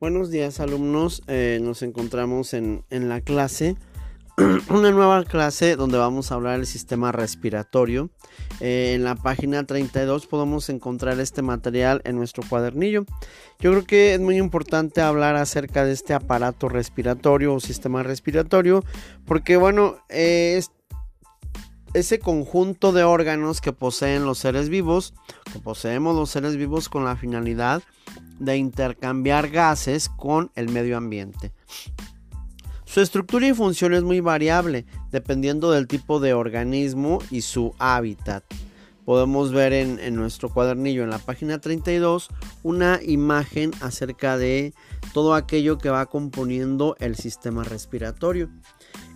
Buenos días alumnos, eh, nos encontramos en, la clase, una nueva clase donde vamos a hablar del sistema respiratorio. Eh, en la página 32 podemos encontrar este material en nuestro cuadernillo. Yo creo que es muy importante hablar acerca de este aparato respiratorio o sistema respiratorio porque bueno, eh, ese conjunto de órganos que poseen los seres vivos, que poseemos los seres vivos con la finalidad de intercambiar gases con el medio ambiente. Su estructura y función es muy variable dependiendo del tipo de organismo y su hábitat. Podemos ver en, nuestro cuadernillo en la página 32 una imagen acerca de todo aquello que va componiendo el sistema respiratorio.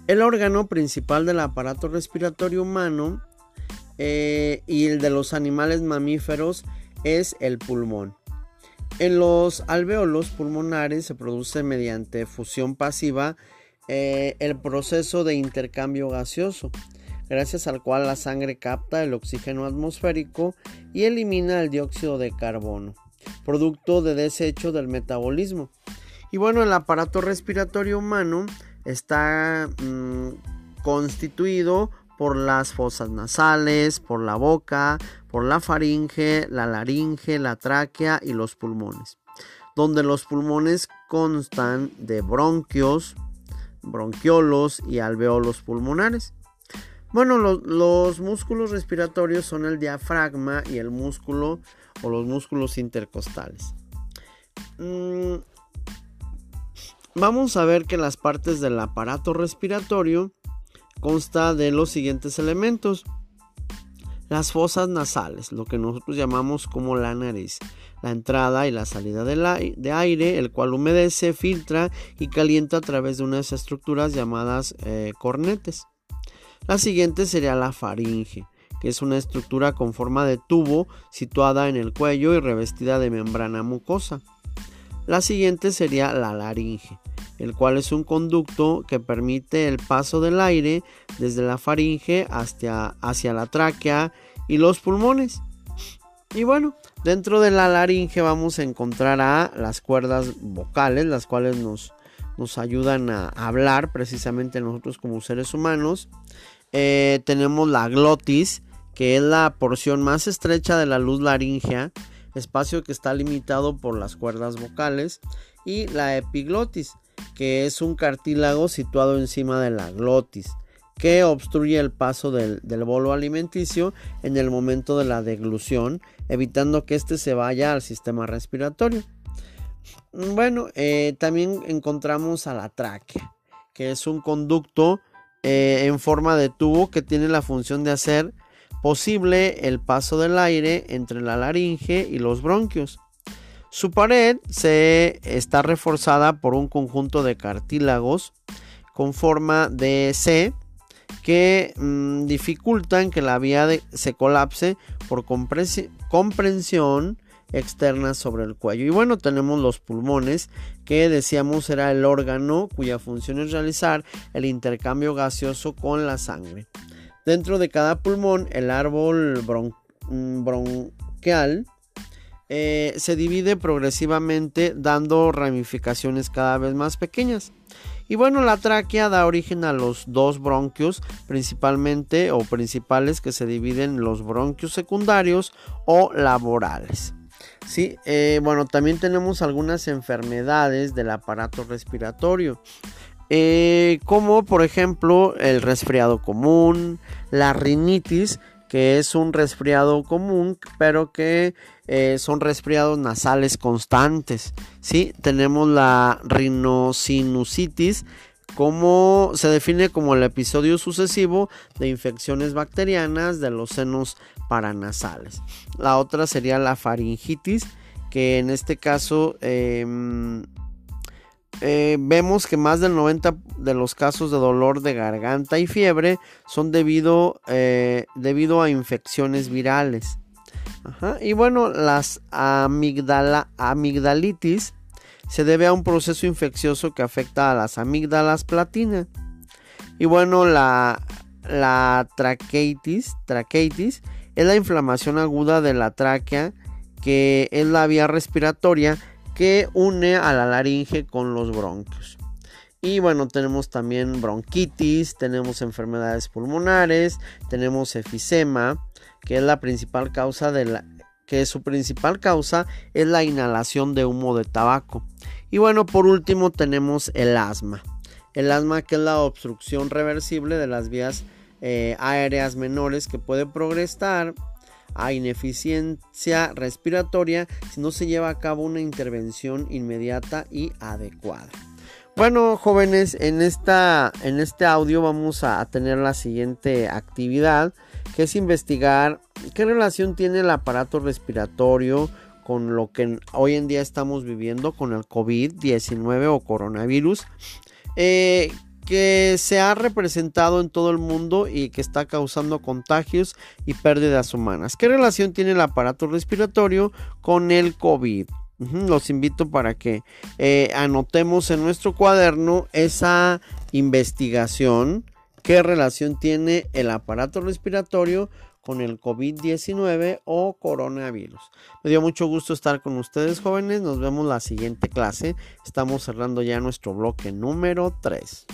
El órgano principal del aparato respiratorio humano eh, y el de los animales mamíferos es el pulmón. En los alveolos pulmonares se produce mediante fusión pasiva eh, el proceso de intercambio gaseoso, gracias al cual la sangre capta el oxígeno atmosférico y elimina el dióxido de carbono, producto de desecho del metabolismo. Y bueno, el aparato respiratorio humano está mm, constituido por las fosas nasales, por la boca, por la faringe, la laringe, la tráquea y los pulmones, donde los pulmones constan de bronquios, bronquiolos y alveolos pulmonares. Bueno, los músculos respiratorios son el diafragma y el músculo o los músculos intercostales. Mm, vamos a ver que las partes del aparato respiratorio consta de los siguientes elementos. Las fosas nasales, lo que nosotros llamamos como la nariz, la entrada y la salida de aire, el cual humedece, filtra y calienta a través de unas estructuras llamadas eh, cornetes. La siguiente sería la faringe, que es una estructura con forma de tubo situada en el cuello y revestida de membrana mucosa. La siguiente sería la laringe, el cual es un conducto que permite el paso del aire desde la faringe hacia, hacia la tráquea y los pulmones. Y bueno, dentro de la laringe vamos a encontrar a las cuerdas vocales, las cuales nos, nos ayudan a hablar precisamente nosotros como seres humanos. Eh, tenemos la glotis, que es la porción más estrecha de la luz laringea, espacio que está limitado por las cuerdas vocales. Y la epiglotis, que es un cartílago situado encima de la glotis, que obstruye el paso del, bolo alimenticio en el momento de la deglución, evitando que éste se vaya al sistema respiratorio. Bueno, eh, también encontramos a la tráquea, que es un conducto eh, en forma de tubo que tiene la función de hacer posible el paso del aire entre la laringe y los bronquios. Su pared se está reforzada por un conjunto de cartílagos con forma de C que mm, dificultan que la vía se colapse por comprensión externa sobre el cuello. Y bueno, tenemos los pulmones, que decíamos era el órgano cuya función es realizar el intercambio gaseoso con la sangre. Dentro de cada pulmón, el árbol mm, bronquial eh, se divide progresivamente dando ramificaciones cada vez más pequeñas. Y bueno, la tráquea da origen a los dos bronquios principalmente o principales que se dividen en los bronquios secundarios o laborales. Sí, eh, bueno, también tenemos algunas enfermedades del aparato respiratorio. Eh, como por ejemplo el resfriado común, la rinitis, que es un resfriado común, pero que eh, son resfriados nasales constantes. ¿sí? Tenemos la rinosinusitis, como se define como el episodio sucesivo de infecciones bacterianas de los senos paranasales. La otra sería la faringitis, que en este caso em, eh, vemos que más del 90 de los casos de dolor de garganta y fiebre son debido, eh, debido a infecciones virales. Y bueno, las amigdala, amigdalitis se debe a un proceso infeccioso que afecta a las amígdalas platina. Y bueno, la, la traqueitis, traqueitis es la inflamación aguda de la tráquea, que es la vía respiratoria que une a la laringe con los bronquios. Y bueno, tenemos también bronquitis, tenemos enfermedades pulmonares, tenemos efisema, que es la principal causa de la que su principal causa es la inhalación de humo de tabaco. Y bueno, por último tenemos el asma. El asma que es la obstrucción reversible de las vías eh, aéreas menores que puede progresar a ineficiencia respiratoria si no se lleva a cabo una intervención inmediata y adecuada. Bueno, jóvenes, en, esta, en este audio vamos a tener la siguiente actividad, que es investigar qué relación tiene el aparato respiratorio con lo que hoy en día estamos viviendo con el COVID-19 o coronavirus. Eh, que se ha representado en todo el mundo y que está causando contagios y pérdidas humanas. ¿Qué relación tiene el aparato respiratorio con el COVID? Los invito para que eh, anotemos en nuestro cuaderno esa investigación. ¿Qué relación tiene el aparato respiratorio con el COVID-19 o coronavirus. Me dio mucho gusto estar con ustedes jóvenes. Nos vemos la siguiente clase. Estamos cerrando ya nuestro bloque número 3.